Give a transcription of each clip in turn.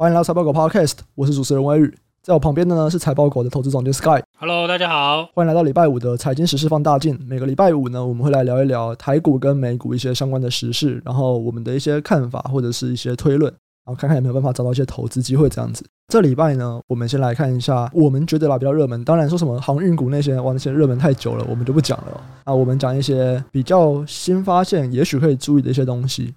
欢迎来到财报狗 Podcast，我是主持人威宇，在我旁边的呢是财报狗的投资总监 Sky。Hello，大家好，欢迎来到礼拜五的财经时事放大镜。每个礼拜五呢，我们会来聊一聊台股跟美股一些相关的时事，然后我们的一些看法或者是一些推论，然后看看有没有办法找到一些投资机会这样子。这礼拜呢，我们先来看一下我们觉得啦比较热门，当然说什么航运股那些，哇，那些热门太久了，我们就不讲了。那我们讲一些比较新发现，也许可以注意的一些东西。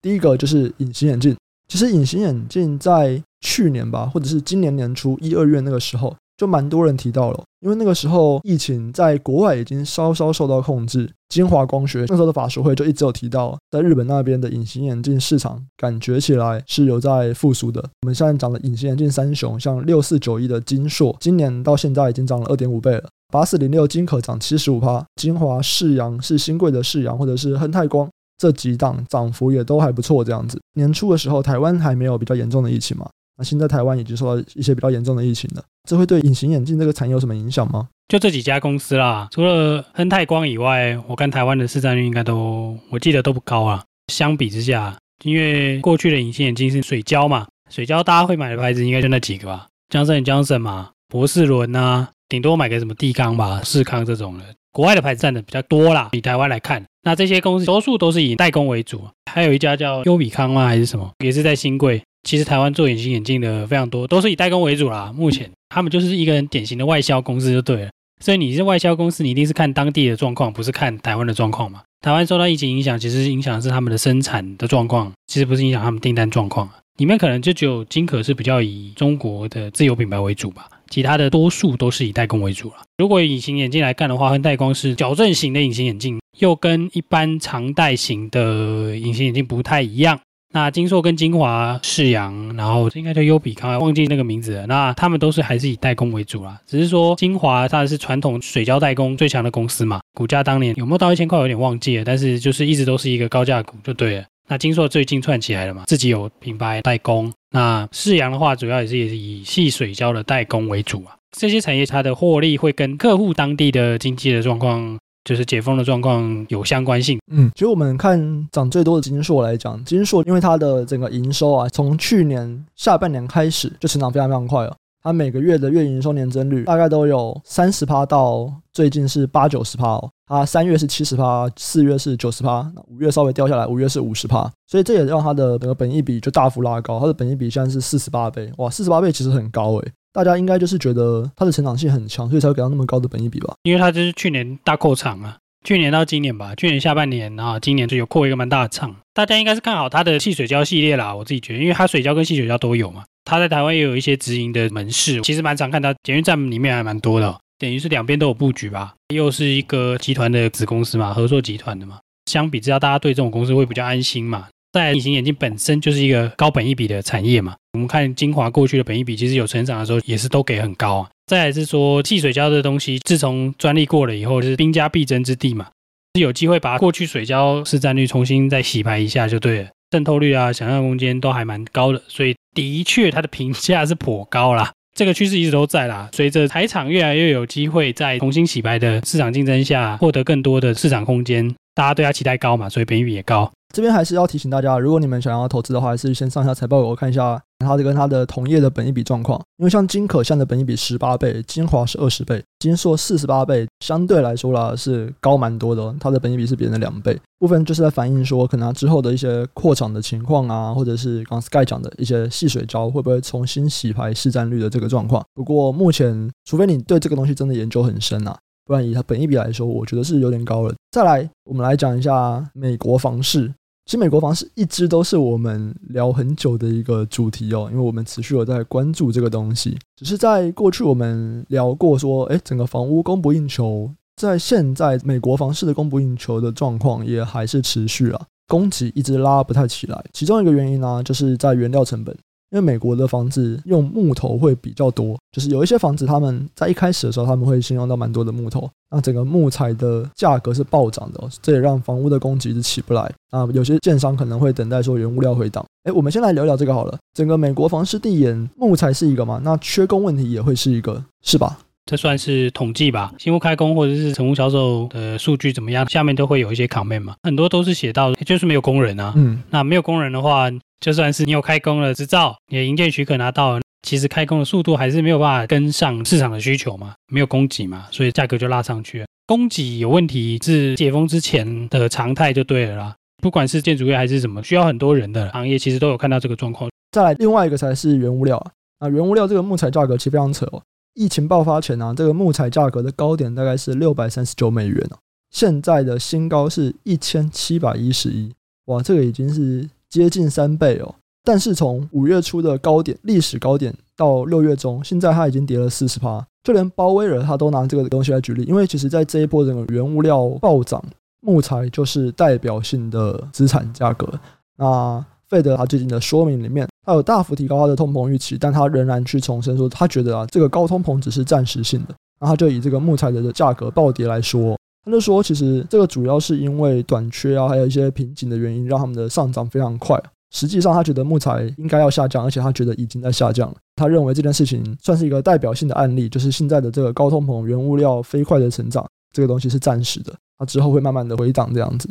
第一个就是隐形眼镜。其实隐形眼镜在去年吧，或者是今年年初一二月那个时候，就蛮多人提到了。因为那个时候疫情在国外已经稍稍受到控制，晶华光学那时候的法说会就一直有提到，在日本那边的隐形眼镜市场感觉起来是有在复苏的。我们现在讲的隐形眼镜三雄，像六四九一的金硕，今年到现在已经涨了二点五倍了；八四零六金可涨七十五趴，金华视阳是新贵的视阳，或者是亨泰光。这几档涨幅也都还不错，这样子。年初的时候，台湾还没有比较严重的疫情嘛？那现在台湾已经受到一些比较严重的疫情了，这会对隐形眼镜这个产业有什么影响吗？就这几家公司啦，除了亨泰光以外，我看台湾的市占率应该都，我记得都不高啊。相比之下，因为过去的隐形眼镜是水胶嘛，水胶大家会买的牌子应该就那几个吧，江森、江森嘛，博士伦啊，顶多买个什么帝康吧、视康这种的。国外的牌子占的比较多啦，以台湾来看，那这些公司多数都是以代工为主，还有一家叫优比康吗？还是什么，也是在新贵。其实台湾做隐形眼镜的非常多，都是以代工为主啦。目前他们就是一个很典型的外销公司就对了。所以你是外销公司，你一定是看当地的状况，不是看台湾的状况嘛？台湾受到疫情影响，其实影响的是他们的生产的状况，其实不是影响他们订单状况。里面可能就只有金可是比较以中国的自有品牌为主吧。其他的多数都是以代工为主了。如果以隐形眼镜来看的话，亨泰光是矫正型的隐形眼镜，又跟一般常戴型的隐形眼镜不太一样。那金硕跟金华世阳，然后应该叫优比康，忘记那个名字了。那他们都是还是以代工为主啦。只是说金华它是传统水胶代工最强的公司嘛，股价当年有没有到一千块，有点忘记了。但是就是一直都是一个高价股就对了。那金硕最近窜起来了嘛，自己有品牌代工。那四阳的话，主要也是也是以细水胶的代工为主啊。这些产业它的获利会跟客户当地的经济的状况，就是解封的状况有相关性。嗯，其实我们看涨最多的金硕来讲，金硕因为它的整个营收啊，从去年下半年开始就成长非常非常快了。它每个月的月营收年增率大概都有三十趴到最近是八九十趴哦。它三月是七十趴，四月是九十趴，五月稍微掉下来，五月是五十趴。所以这也让它的整个本益比就大幅拉高。它的本益比现在是四十八倍，哇，四十八倍其实很高诶。大家应该就是觉得它的成长性很强，所以才会给它那么高的本益比吧？因为它就是去年大扩厂啊，去年到今年吧，去年下半年啊，今年就有扩一个蛮大的厂。大家应该是看好它的矽水胶系列啦，我自己觉得，因为它水胶跟矽水胶都有嘛。他在台湾也有一些直营的门市，其实蛮常看到捷运站里面还蛮多的，等于是两边都有布局吧。又是一个集团的子公司嘛，合作集团的嘛。相比之下，大家对这种公司会比较安心嘛。再，隐形眼镜本身就是一个高本益比的产业嘛。我们看晶华过去的本益比，其实有成长的时候也是都给很高啊。再来是说，汽水胶的东西，自从专利过了以后，就是兵家必争之地嘛，是有机会把过去水胶市占率重新再洗牌一下就对了。渗透率啊，想象空间都还蛮高的，所以的确它的评价是颇高啦。这个趋势一直都在啦。随着台厂越来越有机会在重新洗牌的市场竞争下获得更多的市场空间，大家对它期待高嘛，所以本益比也高。这边还是要提醒大家，如果你们想要投资的话，还是先上下财报给我看一下它的跟它的同业的本益比状况。因为像金可现在的本益比十八倍，金华是二十倍，金硕四十八倍，相对来说啦是高蛮多的。它的本益比是别人的两倍，部分就是在反映说，可能它之后的一些扩厂的情况啊，或者是刚 Sky 讲的一些细水胶会不会重新洗牌市占率的这个状况。不过目前，除非你对这个东西真的研究很深啊，不然以它本益比来说，我觉得是有点高了。再来，我们来讲一下美国房市。其实美国房市一直都是我们聊很久的一个主题哦，因为我们持续有在关注这个东西。只是在过去我们聊过说，哎，整个房屋供不应求，在现在美国房市的供不应求的状况也还是持续啊，供给一直拉不太起来。其中一个原因呢，就是在原料成本。因为美国的房子用木头会比较多，就是有一些房子他们在一开始的时候他们会先用到蛮多的木头，那整个木材的价格是暴涨的，这也让房屋的供给是起不来啊。有些建商可能会等待说原物料回档。哎，我们先来聊聊这个好了。整个美国房市递延，木材是一个嘛？那缺工问题也会是一个，是吧？这算是统计吧。新屋开工或者是成屋销售的数据怎么样，下面都会有一些 comment 嘛，很多都是写到就是没有工人啊。嗯，那没有工人的话，就算是你有开工了执照，你的营建许可拿到了，其实开工的速度还是没有办法跟上市场的需求嘛，没有供给嘛，所以价格就拉上去了。供给有问题是解封之前的常态就对了啦。不管是建筑业还是什么需要很多人的行业，其实都有看到这个状况。再来，另外一个才是原物料啊。啊原物料这个木材价格其实非常扯哦。疫情爆发前呢、啊，这个木材价格的高点大概是六百三十九美元哦，现在的新高是一千七百一十一，哇，这个已经是接近三倍哦。但是从五月初的高点，历史高点到六月中，现在它已经跌了四十趴。就连鲍威尔他都拿这个东西来举例，因为其实在这一波整个原物料暴涨。木材就是代表性的资产价格。那费德他最近的说明里面，他有大幅提高他的通膨预期，但他仍然去重申说，他觉得啊，这个高通膨只是暂时性的。那他就以这个木材的价格暴跌来说，他就说，其实这个主要是因为短缺啊，还有一些瓶颈的原因，让他们的上涨非常快。实际上，他觉得木材应该要下降，而且他觉得已经在下降了。他认为这件事情算是一个代表性的案例，就是现在的这个高通膨、原物料飞快的成长，这个东西是暂时的。它之后会慢慢的回档这样子。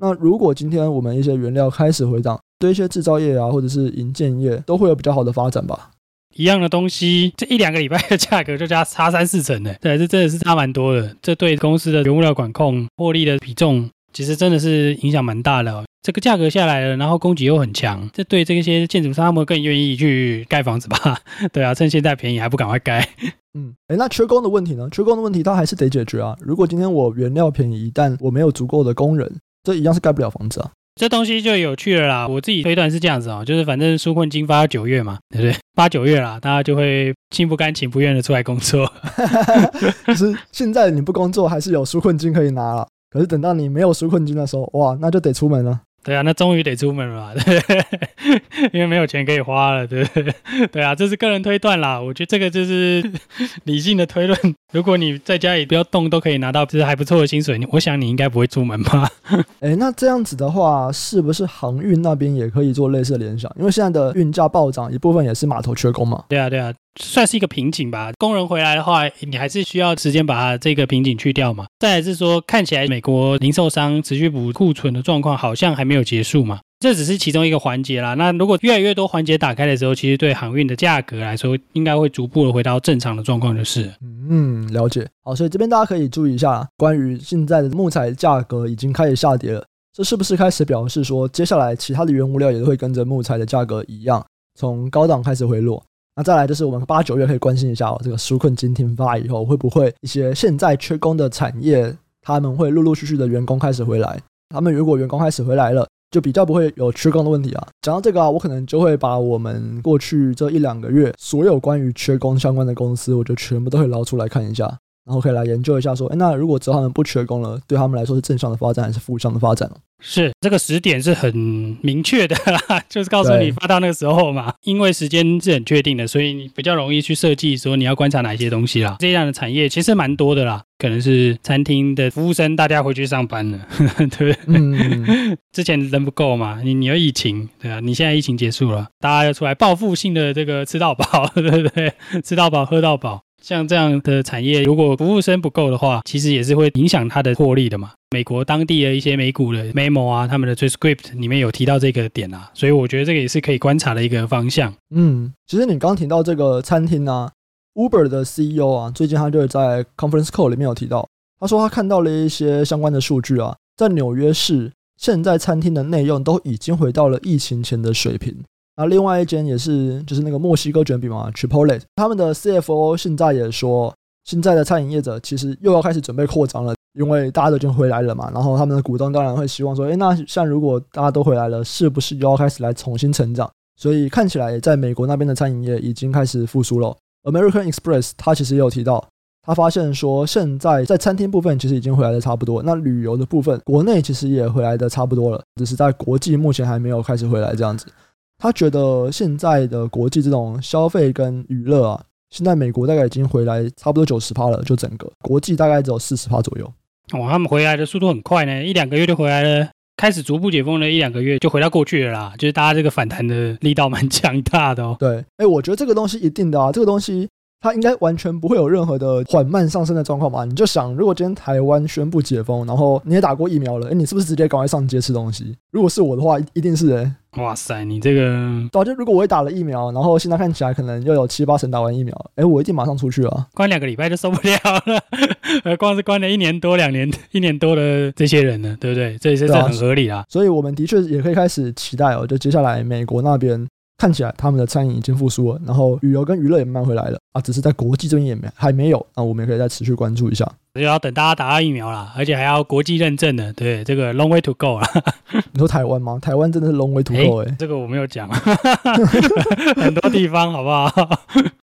那如果今天我们一些原料开始回档，对一些制造业啊，或者是银建业，都会有比较好的发展吧？一样的东西，这一两个礼拜的价格就加差三四成呢。对，这真的是差蛮多的。这对公司的原物料管控、获利的比重，其实真的是影响蛮大的哦。这个价格下来了，然后供给又很强，这对这些建筑商他们更愿意去盖房子吧？对啊，趁现在便宜还不赶快盖。嗯，哎，那缺工的问题呢？缺工的问题它还是得解决啊。如果今天我原料便宜，但我没有足够的工人，这一样是盖不了房子啊。这东西就有趣了啦。我自己推断是这样子哦，就是反正纾困金发到九月嘛，对不对？八九月啦，大家就会心不甘情不愿的出来工作。就是现在你不工作，还是有纾困金可以拿了。可是等到你没有纾困金的时候，哇，那就得出门了。对啊，那终于得出门了，对，因为没有钱可以花了，对不对？对啊，这是个人推断啦。我觉得这个就是 理性的推论。如果你在家里不要动，都可以拿到就是还不错的薪水，我想你应该不会出门吧？哎，那这样子的话，是不是航运那边也可以做类似的联想？因为现在的运价暴涨，一部分也是码头缺工嘛。对啊，对啊。算是一个瓶颈吧。工人回来的话，你还是需要时间把它这个瓶颈去掉嘛。再来是说，看起来美国零售商持续补库存的状况好像还没有结束嘛。这只是其中一个环节啦。那如果越来越多环节打开的时候，其实对航运的价格来说，应该会逐步的回到正常的状况，就是。嗯，了解。好，所以这边大家可以注意一下，关于现在的木材价格已经开始下跌了，这是不是开始表示说，接下来其他的原物料也会跟着木材的价格一样，从高档开始回落？那再来就是我们八九月可以关心一下哦，这个纾困金停发以后，会不会一些现在缺工的产业，他们会陆陆续续的员工开始回来？他们如果员工开始回来了，就比较不会有缺工的问题啊。讲到这个啊，我可能就会把我们过去这一两个月所有关于缺工相关的公司，我就全部都会捞出来看一下。然后可以来研究一下，说，哎，那如果之后他们不缺工了，对他们来说是正向的发展还是负向的发展？是这个时点是很明确的啦，就是告诉你发到那个时候嘛，因为时间是很确定的，所以你比较容易去设计说你要观察哪些东西啦。这样的产业其实蛮多的啦，可能是餐厅的服务生，大家回去上班了，对不对？嗯，之前人不够嘛，你你要疫情，对啊，你现在疫情结束了，大家要出来报复性的这个吃到饱，对不对？吃到饱，喝到饱。像这样的产业，如果服务生不够的话，其实也是会影响它的获利的嘛。美国当地的一些美股的 memo 啊，他们的 transcript 里面有提到这个点啊，所以我觉得这个也是可以观察的一个方向。嗯，其实你刚提到这个餐厅啊，Uber 的 CEO 啊，最近他就在 conference call 里面有提到，他说他看到了一些相关的数据啊，在纽约市，现在餐厅的内用都已经回到了疫情前的水平。那另外一间也是，就是那个墨西哥卷饼嘛，Chipotle，他们的 CFO 现在也说，现在的餐饮业者其实又要开始准备扩张了，因为大家都已经回来了嘛。然后他们的股东当然会希望说，诶，那像如果大家都回来了，是不是又要开始来重新成长？所以看起来在美国那边的餐饮业已经开始复苏了。American Express 他其实也有提到，他发现说，现在在餐厅部分其实已经回来的差不多，那旅游的部分国内其实也回来的差不多了，只是在国际目前还没有开始回来这样子。他觉得现在的国际这种消费跟娱乐啊，现在美国大概已经回来差不多九十趴了，就整个国际大概只有四十趴左右。哇，他们回来的速度很快呢，一两个月就回来了，开始逐步解封了一两个月就回到过去了啦，就是大家这个反弹的力道蛮强大的哦。对，哎，我觉得这个东西一定的啊，这个东西它应该完全不会有任何的缓慢上升的状况吧？你就想，如果今天台湾宣布解封，然后你也打过疫苗了，哎，你是不是直接赶快上街吃东西？如果是我的话，一定是哎。哇塞，你这个早就如果我也打了疫苗，然后现在看起来可能又有七八成打完疫苗，哎，我一定马上出去啊！关两个礼拜就受不了了，呃，光是关了一年多、两年、一年多的这些人呢，对不对？这也是很合理啊。所以我们的确也可以开始期待哦，就接下来美国那边。看起来他们的餐饮已经复苏了，然后旅游跟娱乐也慢慢回来了啊，只是在国际这边也没还没有，啊我们也可以再持续关注一下。就要等大家打到疫苗了，而且还要国际认证的，对，这个 long way to go 啊。你说台湾吗？台湾真的是 long way to go 哎、欸，这个我没有讲，很多地方好不好？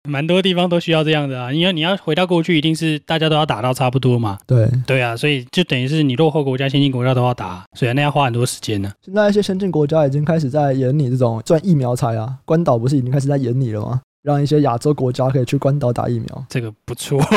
蛮多地方都需要这样的啊，因为你要回到过去，一定是大家都要打到差不多嘛。对对啊，所以就等于是你落后国家、先进国家都要打，所以那要花很多时间呢。现在一些先进国家已经开始在演你这种赚疫苗财啊，关岛不是已经开始在演你了吗？让一些亚洲国家可以去关岛打疫苗，这个不错。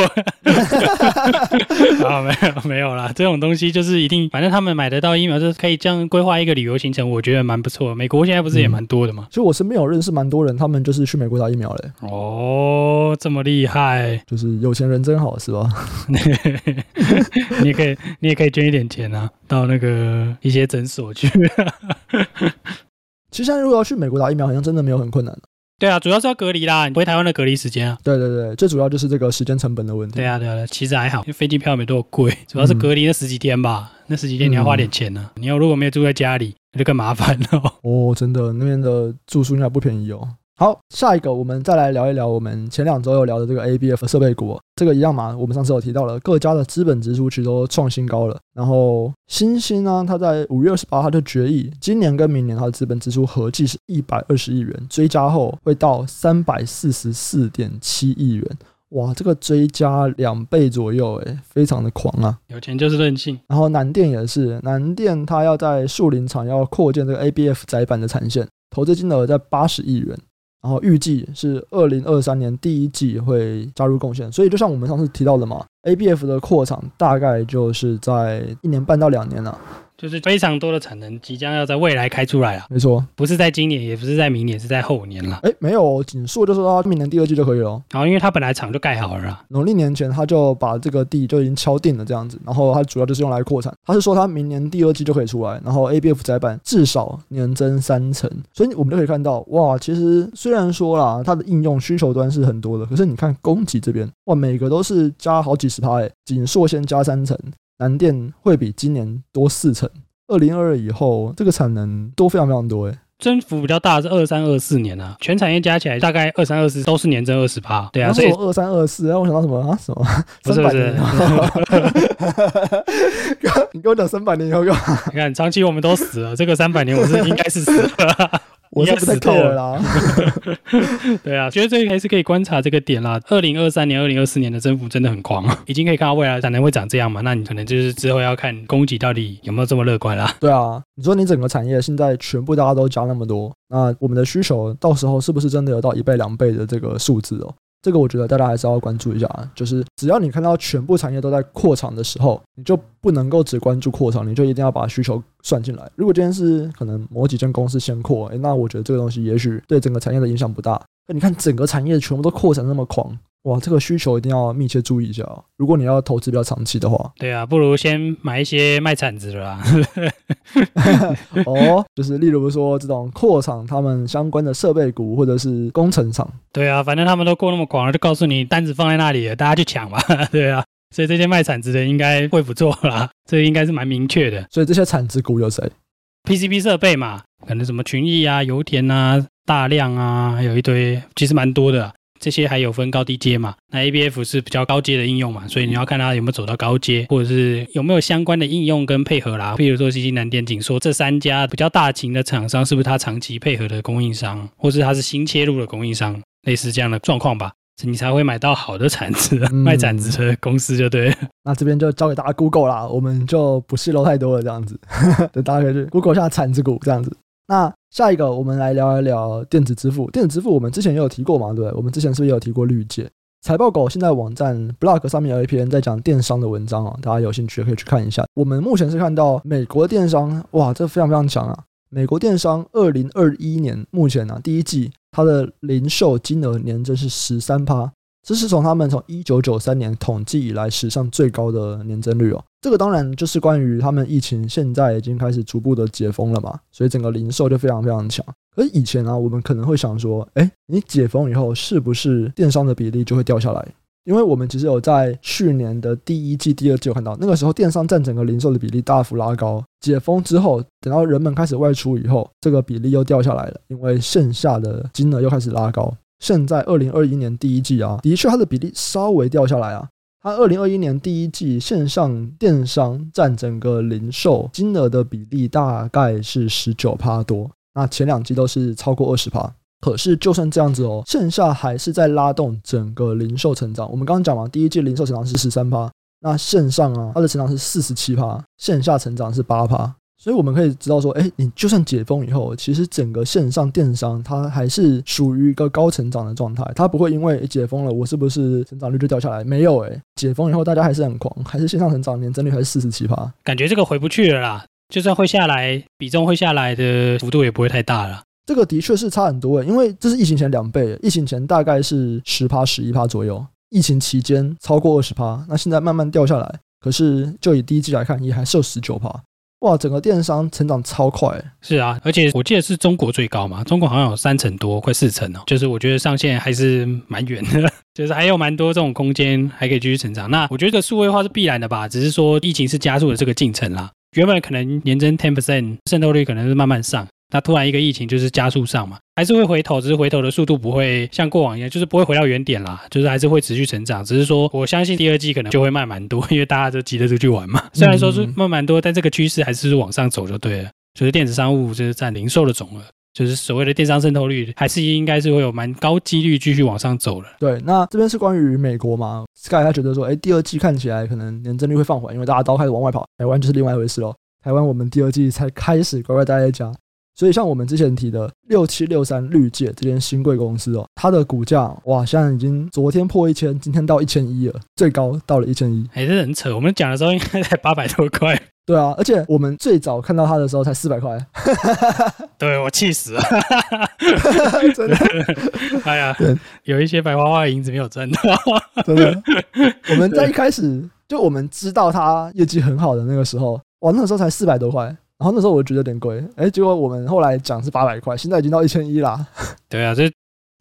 啊，没有没有啦，这种东西就是一定，反正他们买得到疫苗，就是可以这样规划一个旅游行程，我觉得蛮不错。美国现在不是也蛮多的吗？其实我身边有认识蛮多人，他们就是去美国打疫苗嘞。哦，这么厉害，就是有钱人真好，是吧？你也可以，你也可以捐一点钱啊，到那个一些诊所去。其实现在如果要去美国打疫苗，好像真的没有很困难。对啊，主要是要隔离啦，你回台湾的隔离时间啊。对对对，最主要就是这个时间成本的问题。对啊对啊，其实还好，因为飞机票没多贵，主要是隔离那十几天吧，嗯、那十几天你要花点钱呢、啊。嗯、你要如果没有住在家里，那就更麻烦了。哦，真的，那边的住宿应该不便宜哦。好，下一个我们再来聊一聊我们前两周有聊的这个 ABF 设备股，这个一样嘛？我们上次有提到了各家的资本支出其实都创新高了。然后新兴呢，它在五月二十八号就决议，今年跟明年它的资本支出合计是一百二十亿元，追加后会到三百四十四点七亿元。哇，这个追加两倍左右，诶，非常的狂啊！有钱就是任性。然后南电也是，南电它要在树林厂要扩建这个 ABF 载板的产线，投资金额在八十亿元。然后预计是二零二三年第一季会加入贡献，所以就像我们上次提到的嘛，ABF 的扩厂大概就是在一年半到两年了。就是非常多的产能即将要在未来开出来了，没错，不是在今年，也不是在明年，是在后年了。哎，没有，景硕就说他明年第二季就可以了。然后，因为他本来厂就盖好了啦，农历年前他就把这个地就已经敲定了这样子。然后他主要就是用来扩产，他是说他明年第二季就可以出来，然后 ABF 载板至少年增三成。所以我们就可以看到，哇，其实虽然说啦，它的应用需求端是很多的，可是你看供给这边，哇，每个都是加好几十趴，哎，景硕先加三成，南电会比今年多四成。二零二二以后，这个产能多非常非常多诶，增幅比较大是二三二四年啊，全产业加起来大概二三二四都是年增二十趴，对啊，所以二三二四，让我想到什么啊？什么？不是不是，你跟我讲三百年以后干嘛？你看长期我们都死了，这个三百年我是应该是死了。我是不太透了啦，对啊，觉得这个还是可以观察这个点啦。二零二三年、二零二四年的增幅真的很狂，已经可以看到未来产能会长这样嘛？那你可能就是之后要看供给到底有没有这么乐观啦。对啊，你说你整个产业现在全部大家都加那么多，那我们的需求到时候是不是真的有到一倍、两倍的这个数字哦？这个我觉得大家还是要关注一下啊，就是只要你看到全部产业都在扩厂的时候，你就不能够只关注扩厂，你就一定要把需求算进来。如果今天是可能某几间公司先扩，诶，那我觉得这个东西也许对整个产业的影响不大。那你看整个产业全部都扩产那么狂。哇，这个需求一定要密切注意一下。如果你要投资比较长期的话，对啊，不如先买一些卖铲子的啦。哦，就是例如说这种扩厂，他们相关的设备股或者是工程厂。对啊，反正他们都过那么广了，就告诉你单子放在那里了，大家去抢吧。对啊，所以这些卖铲子的应该会不做啦，这应该是蛮明确的。所以这些铲子股有谁？PCB 设备嘛，可能什么群益啊、油田啊、大量啊，还有一堆，其实蛮多的。这些还有分高低阶嘛？那 ABF 是比较高阶的应用嘛，所以你要看它有没有走到高阶，或者是有没有相关的应用跟配合啦。比如说，欣兴、南电、景说这三家比较大型的厂商，是不是它长期配合的供应商，或是它是新切入的供应商，类似这样的状况吧？你才会买到好的铲子，嗯、卖铲子的公司就对。那这边就交给大家 Google 啦，我们就不泄露太多了，这样子，等大家可以去 Google 一下铲子股这样子。那下一个，我们来聊一聊电子支付。电子支付我们之前也有提过嘛，对不对？我们之前是不是也有提过绿界？财报狗现在网站 blog 上面有一篇在讲电商的文章啊，大家有兴趣可以去看一下。我们目前是看到美国电商，哇，这非常非常强啊！美国电商二零二一年目前呢、啊，第一季它的零售金额年增是十三趴，这是从他们从一九九三年统计以来史上最高的年增率哦。这个当然就是关于他们疫情现在已经开始逐步的解封了嘛，所以整个零售就非常非常强。可是以前、啊，我们可能会想说，哎，你解封以后是不是电商的比例就会掉下来？因为我们其实有在去年的第一季、第二季有看到，那个时候电商占整个零售的比例大幅拉高。解封之后，等到人们开始外出以后，这个比例又掉下来了，因为线下的金额又开始拉高。现在二零二一年第一季啊，的确它的比例稍微掉下来啊。它二零二一年第一季线上电商占整个零售金额的比例大概是十九趴多，那前两季都是超过二十趴。可是，就算这样子哦，线下还是在拉动整个零售成长。我们刚刚讲嘛，第一季零售成长是十三趴，那线上啊，它的成长是四十七趴，线下成长是八趴。所以我们可以知道说，哎，你就算解封以后，其实整个线上电商它还是属于一个高成长的状态，它不会因为解封了，我是不是成长率就掉下来？没有哎，解封以后大家还是很狂，还是线上成长，年增率还是四十七趴。感觉这个回不去了啦，就算会下来，比重会下来的幅度也不会太大了。这个的确是差很多诶，因为这是疫情前两倍，疫情前大概是十趴、十一趴左右，疫情期间超过二十趴，那现在慢慢掉下来，可是就以第一季来看，也还是有十九趴，哇，整个电商成长超快。是啊，而且我记得是中国最高嘛，中国好像有三成多，快四成哦，就是我觉得上限还是蛮远的，就是还有蛮多这种空间还可以继续成长。那我觉得数位化是必然的吧，只是说疫情是加速了这个进程啦，原本可能年增 ten percent，渗透率可能是慢慢上。那突然一个疫情就是加速上嘛，还是会回头，只是回头的速度不会像过往一样，就是不会回到原点啦，就是还是会持续成长，只是说我相信第二季可能就会慢蛮多，因为大家都急着出去玩嘛。虽然说是慢蛮多，但这个趋势还是往上走就对了。就是电子商务就是占零售的总额，就是所谓的电商渗透率，还是应该是会有蛮高几率继续往上走了。对，那这边是关于美国嘛？Sky 他觉得说，哎，第二季看起来可能年增率会放缓，因为大家都开始往外跑。台湾就是另外一回事喽。台湾我们第二季才开始乖乖待在家。所以，像我们之前提的六七六三绿界这间新贵公司哦，它的股价哇，现在已经昨天破一千，今天到一千一了，最高到了一千一，还是很扯。我们讲的时候应该才八百多块。对啊，而且我们最早看到它的时候才四百块。对，我气死了，真的。哎呀，有一些白花花的银子没有赚到，真的。我们在一开始就我们知道它业绩很好的那个时候，哇，那个时候才四百多块。然后那时候我就觉得有点贵，哎，结果我们后来讲是八百块，现在已经到一千一啦。对啊，这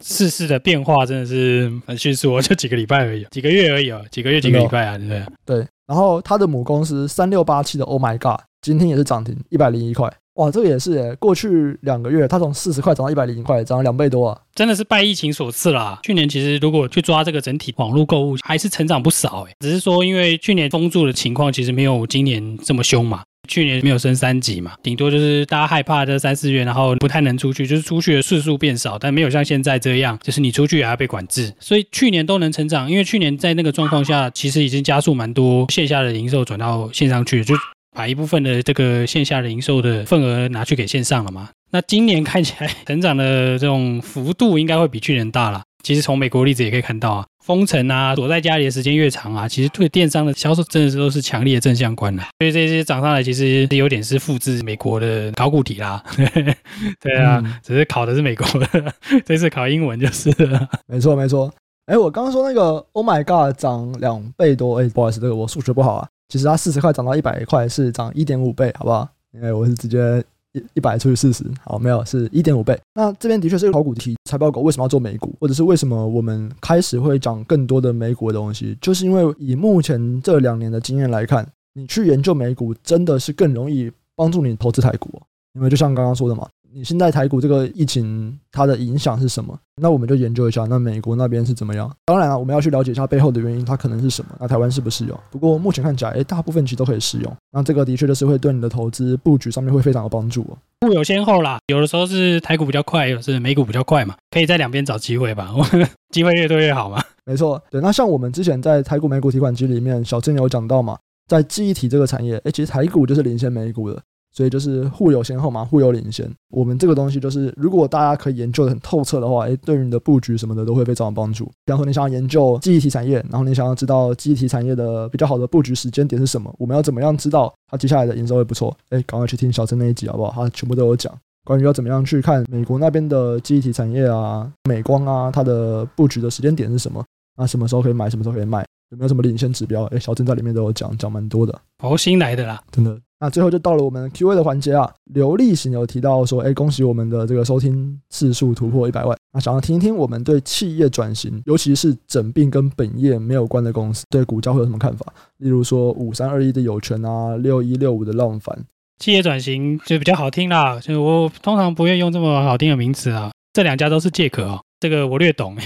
世事的变化真的是很迅速，哦，就几个礼拜而已，几个月而已哦，几个月几个礼拜啊，对不对？对。然后他的母公司三六八七的 Oh My God，今天也是涨停一百零一块，哇，这个也是哎，过去两个月它从四十块涨到一百零一块，涨了两倍多啊，真的是拜疫情所赐啦。去年其实如果去抓这个整体网络购物，还是成长不少哎，只是说因为去年封住的情况其实没有今年这么凶嘛。去年没有升三级嘛，顶多就是大家害怕这三四月，然后不太能出去，就是出去的次数变少，但没有像现在这样，就是你出去也要被管制。所以去年都能成长，因为去年在那个状况下，其实已经加速蛮多线下的零售转到线上去，就把一部分的这个线下的零售的份额拿去给线上了嘛。那今年看起来 成长的这种幅度应该会比去年大了。其实从美国例子也可以看到啊，封城啊，躲在家里的时间越长啊，其实对电商的销售真的是都是强烈的正相关的。所以这些涨上来，其实有点是复制美国的考古题啦。对啊，嗯、只是考的是美国的，这次考英文就是了。没错没错。哎，我刚刚说那个 Oh my God 涨两倍多，哎，不好意思，这个我数学不好啊。其实它四十块涨到一百块是涨一点五倍，好不好？因为我是直接。一一百除以四十，好，没有，是一点五倍。那这边的确是个考古题，财报狗为什么要做美股，或者是为什么我们开始会讲更多的美股的东西，就是因为以目前这两年的经验来看，你去研究美股真的是更容易帮助你投资台股，因为就像刚刚说的嘛。你现在台股这个疫情它的影响是什么？那我们就研究一下，那美国那边是怎么样？当然啊，我们要去了解一下背后的原因，它可能是什么？那台湾适不适用？不过目前看起来，哎，大部分其实都可以适用。那这个的确就是会对你的投资布局上面会非常有帮助哦。互有先后啦，有的时候是台股比较快，有的是美股比较快嘛，可以在两边找机会吧。机会越多越好嘛。没错，对。那像我们之前在台股美股提款机里面，小郑有讲到嘛，在记忆体这个产业，哎，其实台股就是领先美股的。所以就是互有先后嘛，互有领先。我们这个东西就是，如果大家可以研究的很透彻的话，诶，对于你的布局什么的都会非常有帮助。比方说，你想要研究记忆体产业，然后你想要知道记忆体产业的比较好的布局时间点是什么，我们要怎么样知道它接下来的营收会不错？诶，赶快去听小陈那一集好不好？他全部都有讲关于要怎么样去看美国那边的记忆体产业啊，美光啊，它的布局的时间点是什么？那什么时候可以买，什么时候可以卖，有没有什么领先指标？哎，小郑在里面都有讲，讲蛮多的。哦，新来的啦，真的。那最后就到了我们 Q&A 的环节啊。刘立行有提到说，哎，恭喜我们的这个收听次数突破一百万。那想要听一听我们对企业转型，尤其是整并跟本业没有关的公司，对股价会有什么看法？例如说五三二一的友全啊，六一六五的浪凡。企业转型就比较好听啦，就我通常不愿意用这么好听的名词啊。这两家都是借壳哦。这个我略懂，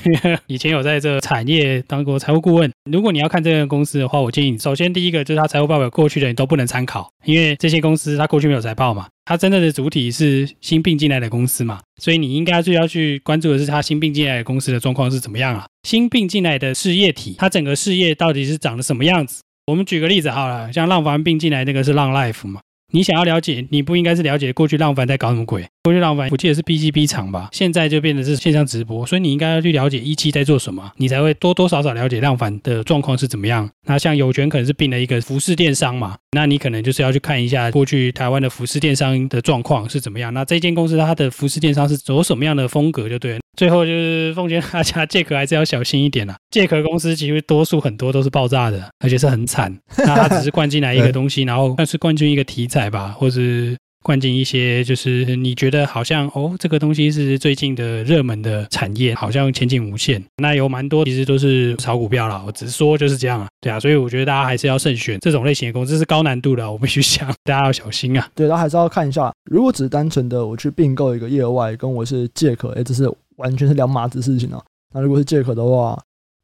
以前有在这个产业当过财务顾问。如果你要看这个公司的话，我建议你首先第一个就是它财务报表过去的你都不能参考，因为这些公司它过去没有财报嘛，它真正的主体是新并进来的公司嘛，所以你应该最要去关注的是它新并进来的公司的状况是怎么样啊？新并进来的事业体，它整个事业到底是长得什么样子？我们举个例子好了，像浪凡并进来那个是浪 Life 嘛。你想要了解，你不应该是了解过去浪凡在搞什么鬼。过去浪凡我记得是 BGB 厂吧，现在就变成是线上直播，所以你应该要去了解一期在做什么，你才会多多少少了解浪凡的状况是怎么样。那像有权可能是并了一个服饰电商嘛，那你可能就是要去看一下过去台湾的服饰电商的状况是怎么样。那这间公司它的服饰电商是走什么样的风格就对了。最后就是奉劝大家借壳还是要小心一点啦。借壳公司其实多数很多都是爆炸的，而且是很惨。那它只是灌进来一个 东西，然后但是灌进一个题材来吧，或是。灌进一些，就是你觉得好像哦，这个东西是最近的热门的产业，好像前景无限。那有蛮多其实都是炒股票啦，我只是说就是这样啊，对啊，所以我觉得大家还是要慎选这种类型的公司，是高难度的，我必须想，大家要小心啊。对，大家还是要看一下，如果只是单纯的我去并购一个业外，跟我是借壳，哎，这是完全是两码子事情啊。那如果是借壳的话，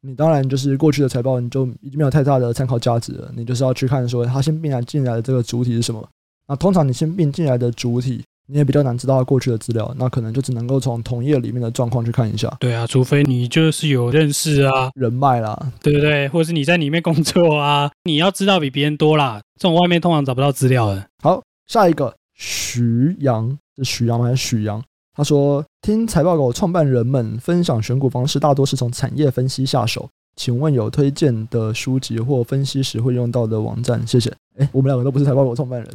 你当然就是过去的财报你就已经没有太大的参考价值了，你就是要去看说它新并来进来的这个主体是什么。那通常你新并进来的主体，你也比较难知道过去的资料，那可能就只能够从同业里面的状况去看一下。对啊，除非你就是有认识啊、人脉啦，对不对？或者是你在里面工作啊，你要知道比别人多啦。这种外面通常找不到资料的。好，下一个徐阳是徐阳吗？还是许阳？他说听财报狗创办人们分享选股方式，大多是从产业分析下手。请问有推荐的书籍或分析时会用到的网站？谢谢。哎，我们两个都不是财报狗创办人，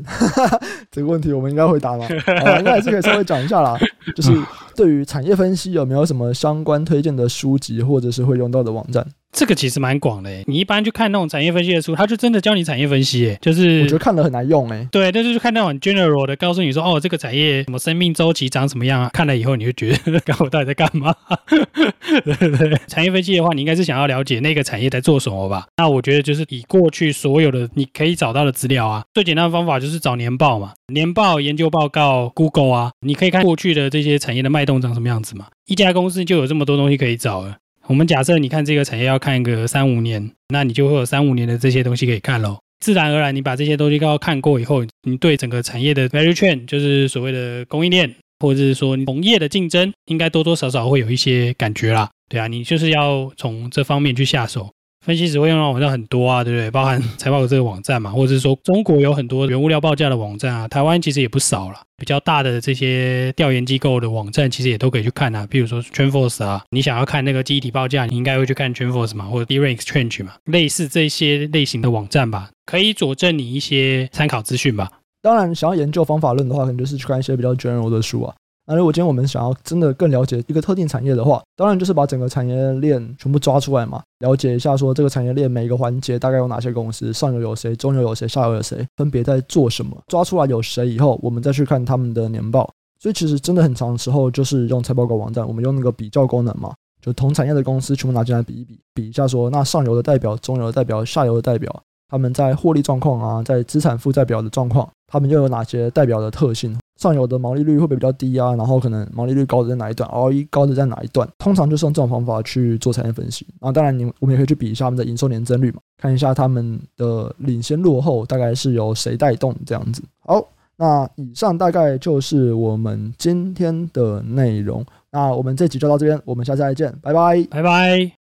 这个问题我们应该回答吗？啊，应该还是可以稍微讲一下啦。就是对于产业分析有没有什么相关推荐的书籍或者是会用到的网站？这个其实蛮广的，你一般去看那种产业分析的书，他就真的教你产业分析，就是我觉得看了很难用诶。对，但是就看那种 general 的，告诉你说，哦，这个产业什么生命周期长什么样啊？看了以后你就觉得，看我到底在干嘛？对对对，产业分析的话，你应该是想要了解那个产业在做什么吧？那我觉得就是以过去所有的你可以找到的资料啊，最简单的方法就是找年报嘛，年报、研究报告、Google 啊，你可以看过去的这些产业的脉动长什么样子嘛。一家公司就有这么多东西可以找了。我们假设你看这个产业要看一个三五年，那你就会有三五年的这些东西可以看喽。自然而然，你把这些东西都要看过以后，你对整个产业的 value chain，就是所谓的供应链，或者是说同业的竞争，应该多多少少会有一些感觉啦。对啊，你就是要从这方面去下手。分析只会用到网站很多啊，对不对？包含财报的这个网站嘛，或者是说中国有很多原物料报价的网站啊，台湾其实也不少了。比较大的这些调研机构的网站，其实也都可以去看啊。比如说 TrendForce 啊，你想要看那个记忆体报价，你应该会去看 TrendForce 嘛，或者 DRAM Exchange 嘛，类似这些类型的网站吧，可以佐证你一些参考资讯吧。当然，想要研究方法论的话，可能就是去看一些比较 general 的书啊。那如果今天我们想要真的更了解一个特定产业的话，当然就是把整个产业链全部抓出来嘛，了解一下说这个产业链每一个环节大概有哪些公司，上游有谁，中游有谁，下游有谁，分别在做什么。抓出来有谁以后，我们再去看他们的年报。所以其实真的很长的时候，就是用财报狗网站，我们用那个比较功能嘛，就同产业的公司全部拿进来比一比，比一下说那上游的代表、中游的代表、下游的代表，他们在获利状况啊，在资产负债表的状况，他们又有哪些代表的特性？上游的毛利率会不会比较低啊？然后可能毛利率高的在哪一段，ROE 高的在哪一段？通常就是用这种方法去做产业分析。然后当然你我们也可以去比一下他们的营收年增率嘛，看一下他们的领先落后大概是由谁带动这样子。好，那以上大概就是我们今天的内容。那我们这集就到这边，我们下次再见，拜拜，拜拜。